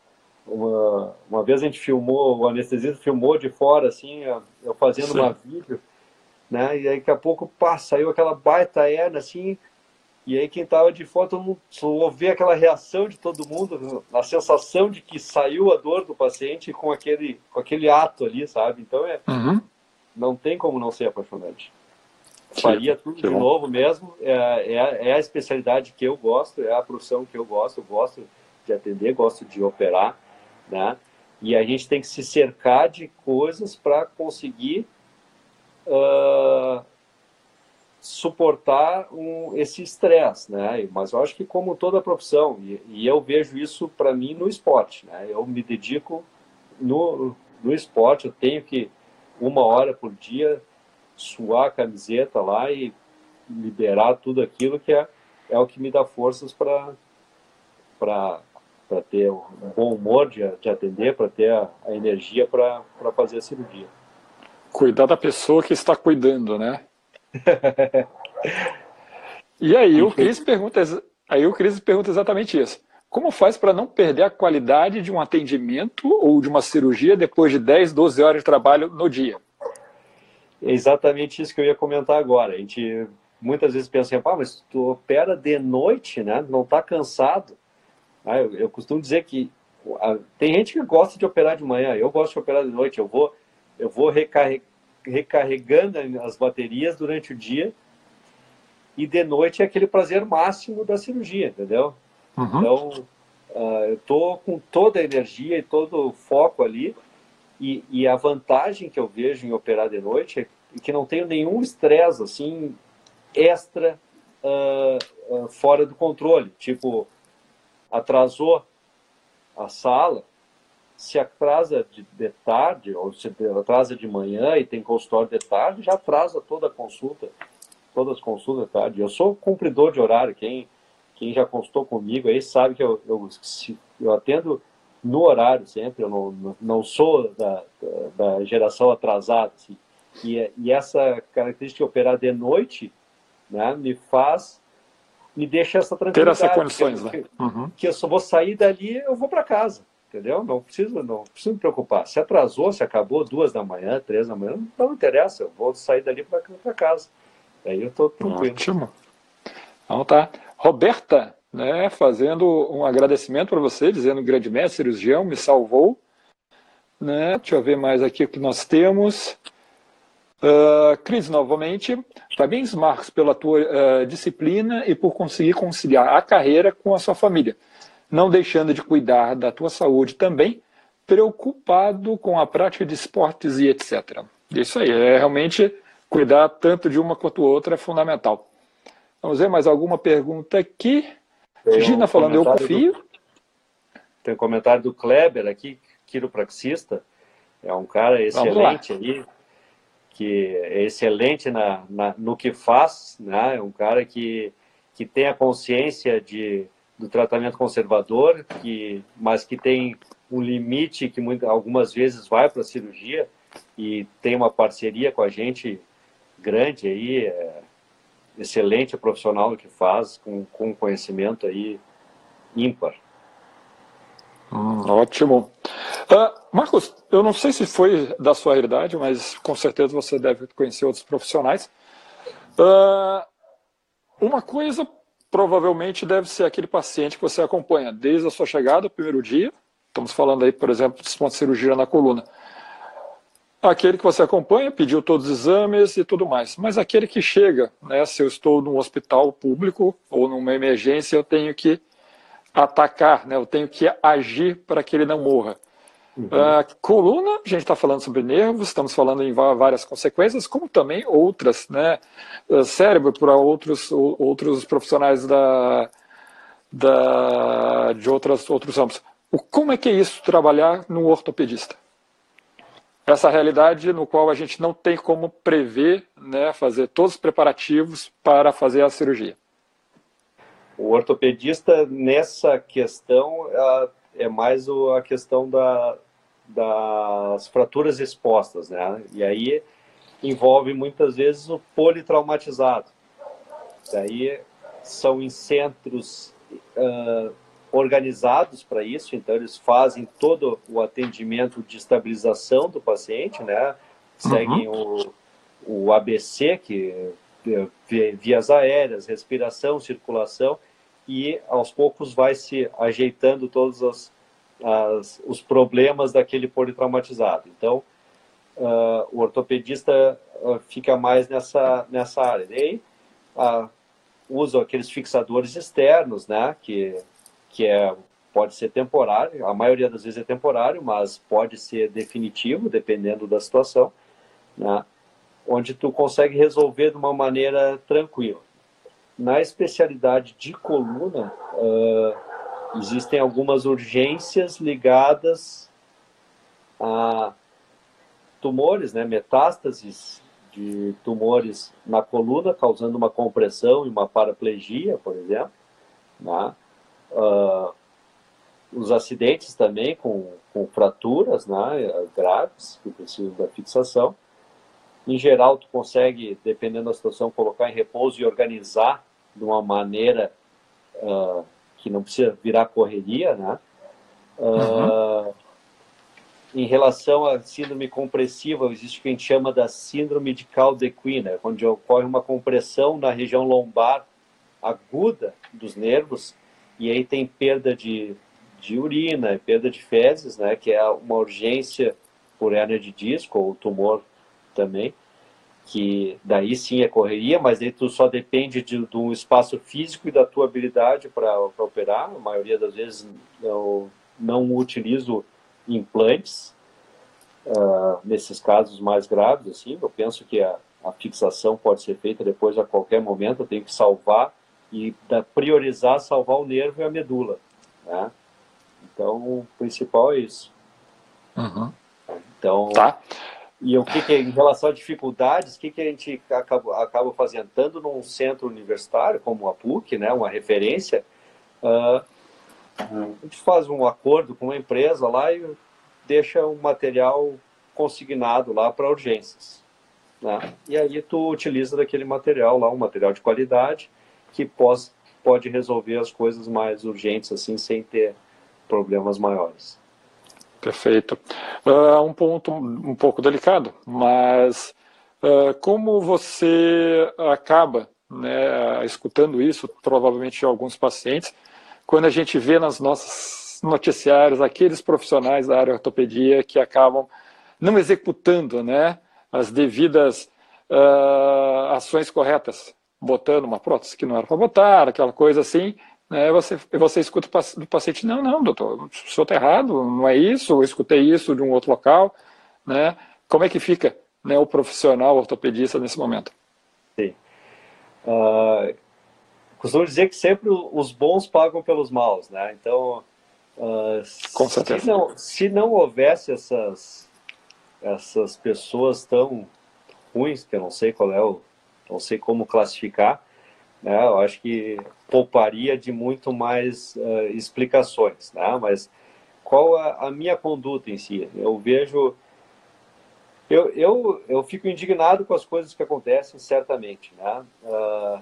uma, uma vez a gente filmou, o anestesista filmou de fora, assim, eu fazendo Sim. uma vídeo, né? E aí daqui a pouco, pá, saiu aquela baita hernia, assim, e aí quem tava de fora, todo mundo aquela reação de todo mundo, a sensação de que saiu a dor do paciente com aquele, com aquele ato ali, sabe? Então é, uhum. não tem como não ser apaixonante. Faria tudo de novo mesmo, é, é, é a especialidade que eu gosto, é a profissão que eu gosto, eu gosto de atender, gosto de operar, né? E a gente tem que se cercar de coisas para conseguir uh, suportar um, esse estresse, né? Mas eu acho que como toda profissão, e, e eu vejo isso para mim no esporte, né? Eu me dedico no, no esporte, eu tenho que uma hora por dia suar a camiseta lá e liberar tudo aquilo que é, é o que me dá forças para para ter um bom humor de, de atender, para ter a, a energia para fazer a cirurgia. Cuidar da pessoa que está cuidando, né? e aí o Cris pergunta, aí o Cris pergunta exatamente isso. Como faz para não perder a qualidade de um atendimento ou de uma cirurgia depois de 10, 12 horas de trabalho no dia? É exatamente isso que eu ia comentar agora. A gente muitas vezes pensa assim, ah, mas tu opera de noite, né? Não está cansado. Ah, eu, eu, costumo dizer que a, tem gente que gosta de operar de manhã, eu gosto de operar de noite. Eu vou, eu vou recarre, recarregando as baterias durante o dia e de noite é aquele prazer máximo da cirurgia, entendeu? Uhum. Então, uh, eu tô com toda a energia e todo o foco ali e, e, a vantagem que eu vejo em operar de noite é que não tenho nenhum estresse assim extra uh, uh, fora do controle, tipo atrasou a sala, se atrasa de, de, tarde, ou se atrasa de manhã e tem consultório de tarde, já atrasa toda a consulta, todas as consultas de tarde. Eu sou cumpridor de horário, quem, quem já consultou comigo aí sabe que eu, eu, eu atendo no horário sempre, eu não, não sou da, da, da geração atrasada. Assim. E, e essa característica de operar de noite né, me faz me deixa essa tranquilidade. Ter essas condições, que, né? Uhum. Que eu só vou sair dali, eu vou para casa, entendeu? Não preciso, não preciso me preocupar. Se atrasou, se acabou duas da manhã, três da manhã, não interessa. Eu vou sair dali para casa. Aí eu estou tranquilo. Ótimo. Então tá. Roberta, né, fazendo um agradecimento para você, dizendo grande mestre, cirurgião, me salvou. Né? Deixa eu ver mais aqui o que nós temos. Uh, Cris, novamente, parabéns, Marcos, pela tua uh, disciplina e por conseguir conciliar a carreira com a sua família, não deixando de cuidar da tua saúde também, preocupado com a prática de esportes e etc. Isso aí, é realmente cuidar tanto de uma quanto outra é fundamental. Vamos ver mais alguma pergunta aqui. Tem Gina um falando, eu confio. Do, tem um comentário do Kleber aqui, quiropraxista. É um cara excelente aí que é excelente na, na, no que faz, né? É um cara que, que tem a consciência de, do tratamento conservador, que, mas que tem um limite que muitas, algumas vezes vai para a cirurgia e tem uma parceria com a gente grande aí, é, excelente profissional no que faz, com, com conhecimento aí ímpar. Hum, ótimo. Uh, Marcos, eu não sei se foi da sua realidade, mas com certeza você deve conhecer outros profissionais. Uh, uma coisa provavelmente deve ser aquele paciente que você acompanha desde a sua chegada, primeiro dia. Estamos falando aí, por exemplo, de uma cirurgia na coluna. Aquele que você acompanha, pediu todos os exames e tudo mais. Mas aquele que chega, né, se eu estou num hospital público ou numa emergência, eu tenho que atacar, né, eu tenho que agir para que ele não morra. Uhum. Uh, coluna, a gente está falando sobre nervos, estamos falando em várias consequências, como também outras, né? Uh, cérebro para outros, outros profissionais da, da, de outras, outros ramos. O, como é que é isso, trabalhar no ortopedista? Essa realidade no qual a gente não tem como prever, né, fazer todos os preparativos para fazer a cirurgia. O ortopedista, nessa questão, é mais a questão da, das fraturas expostas, né? E aí envolve muitas vezes o politraumatizado. Daí são em centros uh, organizados para isso, então eles fazem todo o atendimento de estabilização do paciente, né? Seguem uhum. o, o ABC, que é vias aéreas, respiração, circulação, e aos poucos vai se ajeitando todos os, as, os problemas daquele politraumatizado. Então, uh, o ortopedista uh, fica mais nessa, nessa área. E aí, uh, usa aqueles fixadores externos, né, que, que é, pode ser temporário, a maioria das vezes é temporário, mas pode ser definitivo, dependendo da situação, né, onde tu consegue resolver de uma maneira tranquila. Na especialidade de coluna, uh, existem algumas urgências ligadas a tumores, né, metástases de tumores na coluna, causando uma compressão e uma paraplegia, por exemplo. Né? Uh, os acidentes também com, com fraturas né, graves, que precisam da fixação. Em geral, tu consegue, dependendo da situação, colocar em repouso e organizar de uma maneira uh, que não precisa virar correria, né? Uh, uhum. Em relação à síndrome compressiva, existe o que a gente chama da síndrome de Caldequina, onde ocorre uma compressão na região lombar aguda dos nervos, e aí tem perda de, de urina, perda de fezes, né, que é uma urgência por hérnia de disco ou tumor também, que daí sim é correria, mas aí tu só depende de, de um espaço físico e da tua habilidade para operar. A maioria das vezes eu não utilizo implantes uh, nesses casos mais graves, assim. Eu penso que a, a fixação pode ser feita depois a qualquer momento. Eu tenho que salvar e da, priorizar salvar o nervo e a medula, né? Então o principal é isso. Uhum. Então tá. E o que, que em relação a dificuldades, o que, que a gente acaba, acaba fazendo? Tanto num centro universitário, como a PUC, né, uma referência, uh, a gente faz um acordo com uma empresa lá e deixa um material consignado lá para urgências. Né? E aí tu utiliza daquele material lá, um material de qualidade, que pós, pode resolver as coisas mais urgentes, assim, sem ter problemas maiores. Perfeito. Uh, um ponto um pouco delicado, mas uh, como você acaba né, escutando isso, provavelmente de alguns pacientes, quando a gente vê nas nossas noticiários aqueles profissionais da área ortopedia que acabam não executando né, as devidas uh, ações corretas, botando uma prótese que não era para botar, aquela coisa assim, né, você, você escuta do paciente, não, não, doutor, o senhor está errado, não é isso, eu escutei isso de um outro local. Né? Como é que fica né, o profissional ortopedista nesse momento? Sim. Uh, costumo dizer que sempre os bons pagam pelos maus, né? Então, uh, Com certeza. Se não, se não houvesse essas, essas pessoas tão ruins, que eu não sei qual é o, não sei como classificar, né? Eu acho que pouparia de muito mais uh, explicações, né? Mas qual a, a, minha conduta em si? Eu vejo, eu, eu, eu fico indignado com as coisas que acontecem, certamente, né? Uh,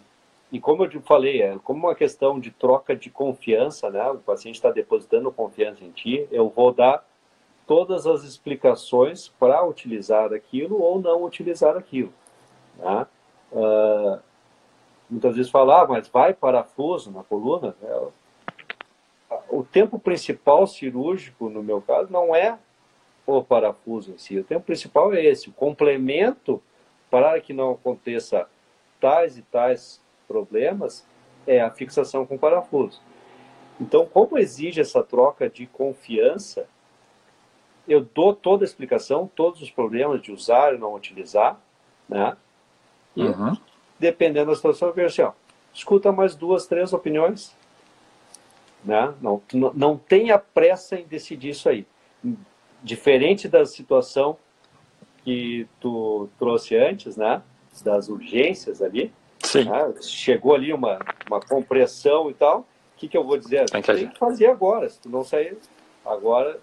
e como eu falei, é como uma questão de troca de confiança, né? O paciente está depositando confiança em ti, eu vou dar todas as explicações para utilizar aquilo ou não utilizar aquilo, né? Uh, muitas vezes falar, ah, mas vai parafuso na coluna. É, o tempo principal cirúrgico, no meu caso, não é o parafuso em si. O tempo principal é esse. O complemento para que não aconteça tais e tais problemas é a fixação com parafuso. Então, como exige essa troca de confiança, eu dou toda a explicação, todos os problemas de usar e não utilizar, né? E uhum dependendo da situação, eu vejo assim, ó, escuta mais duas, três opiniões, né? Não, não tenha pressa em decidir isso aí. Diferente da situação que tu trouxe antes, né? Das urgências ali. Sim. Né? Chegou ali uma, uma compressão e tal. O que, que eu vou dizer? Tem que, tem que fazer agora. Se tu não sair agora,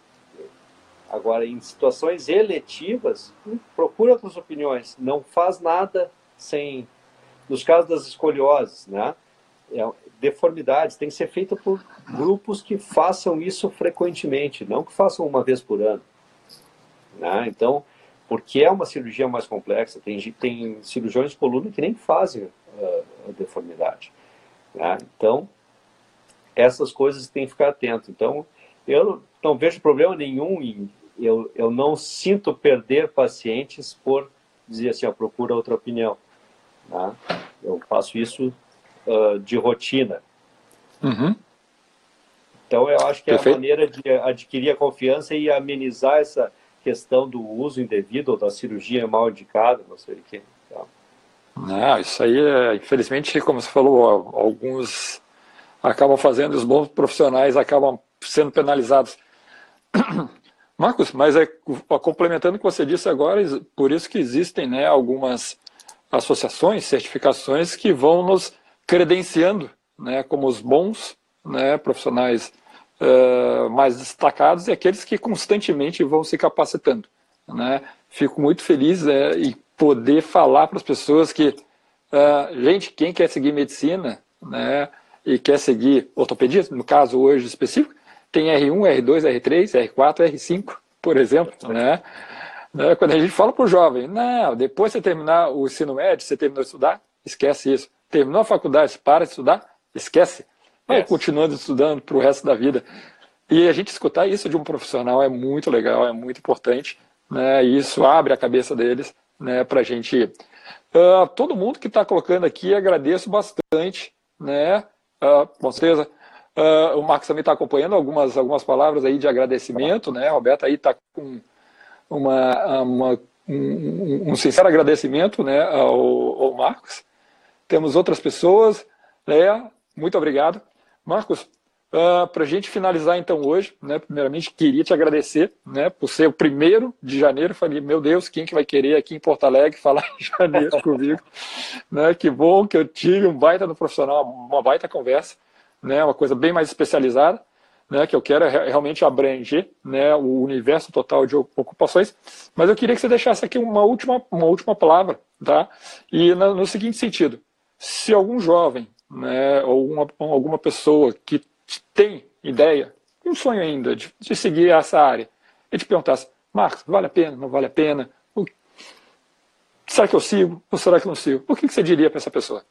agora em situações eletivas, procura outras opiniões. Não faz nada sem nos casos das escolioses, né? É, deformidades. Tem que ser feita por grupos que façam isso frequentemente, não que façam uma vez por ano. Né? Então, porque é uma cirurgia mais complexa, tem, tem cirurgiões de coluna que nem fazem uh, a deformidade. Né? Então, essas coisas tem que ficar atento. Então, eu não vejo problema nenhum em eu, eu não sinto perder pacientes por dizer assim, ó, procura outra opinião. Né? Eu faço isso uh, de rotina. Uhum. Então, eu acho que é a maneira de adquirir a confiança e amenizar essa questão do uso indevido ou da cirurgia mal indicada, não sei o que. Então. Não, isso aí, é, infelizmente, como você falou, alguns acabam fazendo, os bons profissionais acabam sendo penalizados. Marcos, mas é complementando o que você disse agora, por isso que existem né, algumas associações, certificações que vão nos credenciando né, como os bons né, profissionais uh, mais destacados e aqueles que constantemente vão se capacitando. Né? Fico muito feliz é, em poder falar para as pessoas que, uh, gente, quem quer seguir medicina né, e quer seguir ortopedia, no caso hoje específico, tem R1, R2, R3, R4, R5, por exemplo, né? Né? Quando a gente fala para o jovem, não, depois de você terminar o ensino médio, você terminou de estudar, esquece isso. Terminou a faculdade, para de estudar, esquece. Vai yes. continuando estudando para o resto da vida. E a gente escutar isso de um profissional é muito legal, é muito importante, né? E isso abre a cabeça deles, né? Para a gente. Uh, todo mundo que está colocando aqui, agradeço bastante, né? Uh, com certeza. Uh, o Marcos também está acompanhando algumas, algumas palavras aí de agradecimento, né? A Roberta aí está com uma, uma um, um, sincero agradecimento né, ao, ao, Marcos. Temos outras pessoas. Léa, muito obrigado. Marcos, uh, ah, para a gente finalizar então hoje, né, primeiramente queria te agradecer né, por ser o primeiro de janeiro. Falei, meu Deus, quem que vai querer aqui em Porto Alegre falar em janeiro comigo? Né, que bom que eu tive um baita no profissional, uma baita conversa né, uma coisa bem mais especializada, né, que eu quero é realmente abranger né, o universo total de ocupações. Mas eu queria que você deixasse aqui uma última, uma última palavra, tá? E no, no seguinte sentido: se algum jovem, né, ou uma, alguma pessoa que tem ideia, um sonho ainda de, de seguir essa área, e te perguntasse, Marcos, vale a pena, não vale a pena? O, será que eu sigo ou será que não sigo? O que, que você diria para essa pessoa?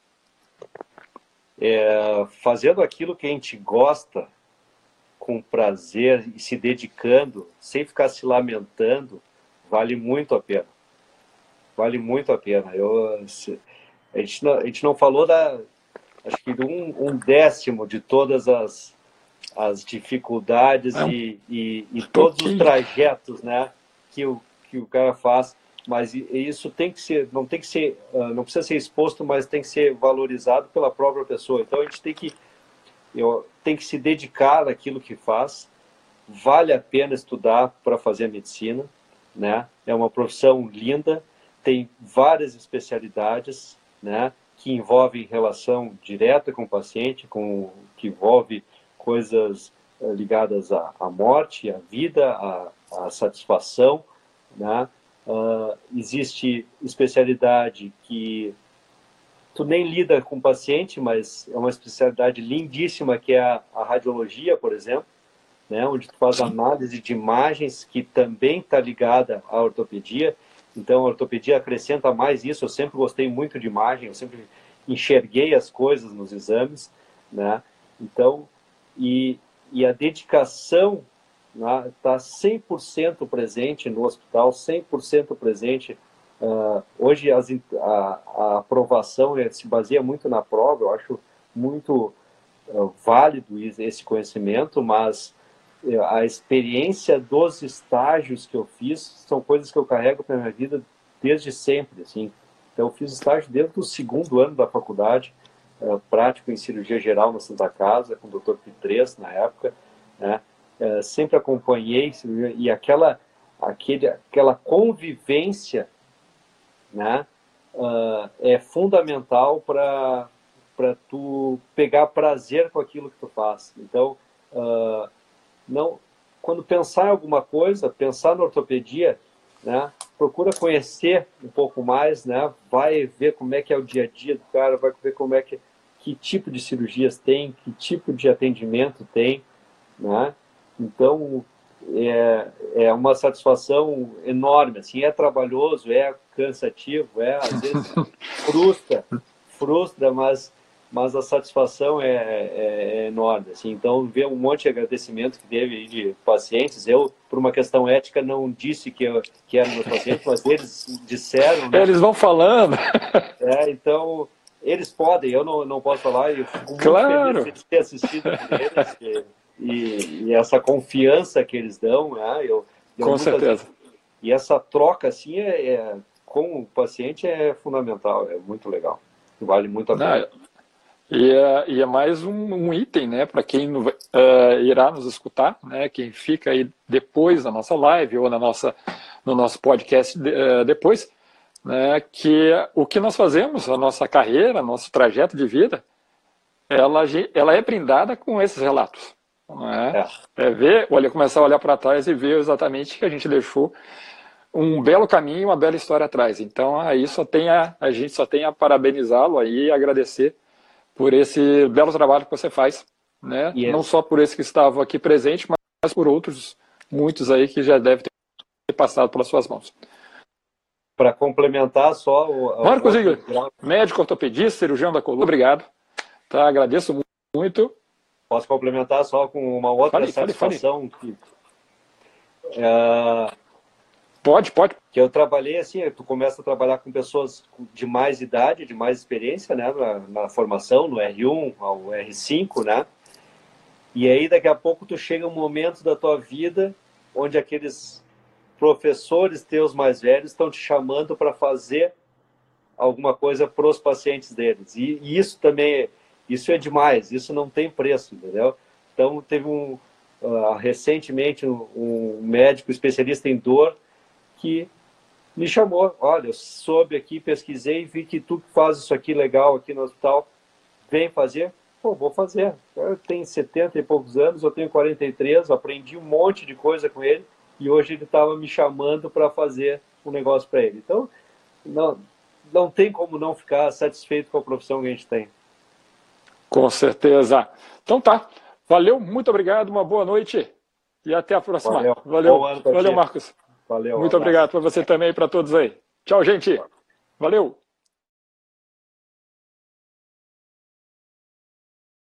é, fazendo aquilo que a gente gosta com prazer e se dedicando, sem ficar se lamentando, vale muito a pena. Vale muito a pena. Eu, a, gente não, a gente não falou da, acho que de um, um décimo de todas as, as dificuldades é. e, e, e todos os trajetos né, que, o, que o cara faz mas isso tem que ser, não tem que ser, ah, não precisa ser exposto, mas tem que ser valorizado pela própria pessoa. Então a gente tem que, eu, tem que se dedicar àquilo que faz. Vale a pena estudar para fazer medicina, né? É uma profissão linda, tem várias especialidades, né? Que envolvem relação direta com o paciente, com que envolve coisas ah, ligadas à, à morte, à vida, à, à satisfação, né? Uh, existe especialidade que tu nem lida com paciente, mas é uma especialidade lindíssima que é a, a radiologia, por exemplo, né, onde tu faz análise de imagens que também está ligada à ortopedia. Então, a ortopedia acrescenta mais isso. Eu sempre gostei muito de imagem, eu sempre enxerguei as coisas nos exames, né? Então, e, e a dedicação está né, 100% presente no hospital, 100% presente. Uh, hoje as, a, a, aprovação eh, se baseia muito na prova, eu acho muito uh, válido esse conhecimento, mas uh, a experiência dos estágios que eu fiz são coisas que eu carrego para minha vida desde sempre. Assim. Então, eu fiz estágio desde o segundo ano da faculdade, prático em cirurgia geral na Santa Casa, com o Dr. Pitres na época, né? É, sempre acompanhei e aquela aquele, aquela convivência né, uh, é fundamental para para tu pegar prazer com aquilo que tu faz. Então, uh, não, quando pensar em alguma coisa, pensar na ortopedia, né, procura conhecer um pouco mais, né, vai ver como é que é o dia a dia do cara, vai ver como é que que tipo de cirurgias tem, que tipo de atendimento tem, né? Então, é, é uma satisfação enorme, assim, é trabalhoso, é cansativo, é, às vezes frustra, frustra, mas, mas a satisfação é, é, é, enorme, assim, então ver um monte de agradecimento que teve de pacientes, eu, por uma questão ética, não disse que, eu, que eram meus pacientes, mas eles disseram... Né? Eles vão falando. É, então eles podem, eu não, não posso falar, e fico muito claro. feliz de ter assistido eles, e, e, e, essa confiança que eles dão, né? Eu, eu com certeza. e essa troca, assim, é, é, com o paciente é fundamental, é muito legal, vale muito a pena. e, é, e é mais um, um item, né, para quem uh, irá nos escutar, né, quem fica aí depois da nossa live ou na nossa, no nosso podcast de, uh, depois, né, que o que nós fazemos, a nossa carreira, nosso trajeto de vida, ela, ela é brindada com esses relatos. É? é ver, olha, começar a olhar para trás e ver exatamente que a gente deixou um belo caminho, uma bela história atrás. Então, aí só tem a, a gente só tem a parabenizá-lo aí e agradecer por esse belo trabalho que você faz, né? Yes. Não só por esse que estava aqui presente, mas por outros muitos aí que já devem ter passado pelas suas mãos para complementar só o. Marcos Igor, médico ortopedista, cirurgião da coluna, obrigado. Tá, agradeço muito. Posso complementar só com uma outra fale, satisfação fale, fale. que. É, pode, pode. Que eu trabalhei assim, tu começa a trabalhar com pessoas de mais idade, de mais experiência, né, na, na formação, no R1 ao R5, né? E aí daqui a pouco tu chega um momento da tua vida onde aqueles professores teus mais velhos estão te chamando para fazer alguma coisa para os pacientes deles. E, e, isso também, isso é demais, isso não tem preço, entendeu? Então, teve um, uh, recentemente um, um, médico especialista em dor que me chamou, olha, eu soube aqui, pesquisei, vi que tu faz isso aqui legal aqui no hospital, vem fazer? Pô, vou fazer. Eu tenho 70 e poucos anos, eu tenho 43, aprendi um monte de coisa com ele, e hoje ele estava me chamando para fazer um negócio para ele. Então, não, não tem como não ficar satisfeito com a profissão que a gente tem. Com certeza. Então tá. Valeu, muito obrigado, uma boa noite e até a próxima. Valeu, Valeu, Valeu Marcos. Valeu. Muito obrigado para você também e para todos aí. Tchau, gente. Valeu.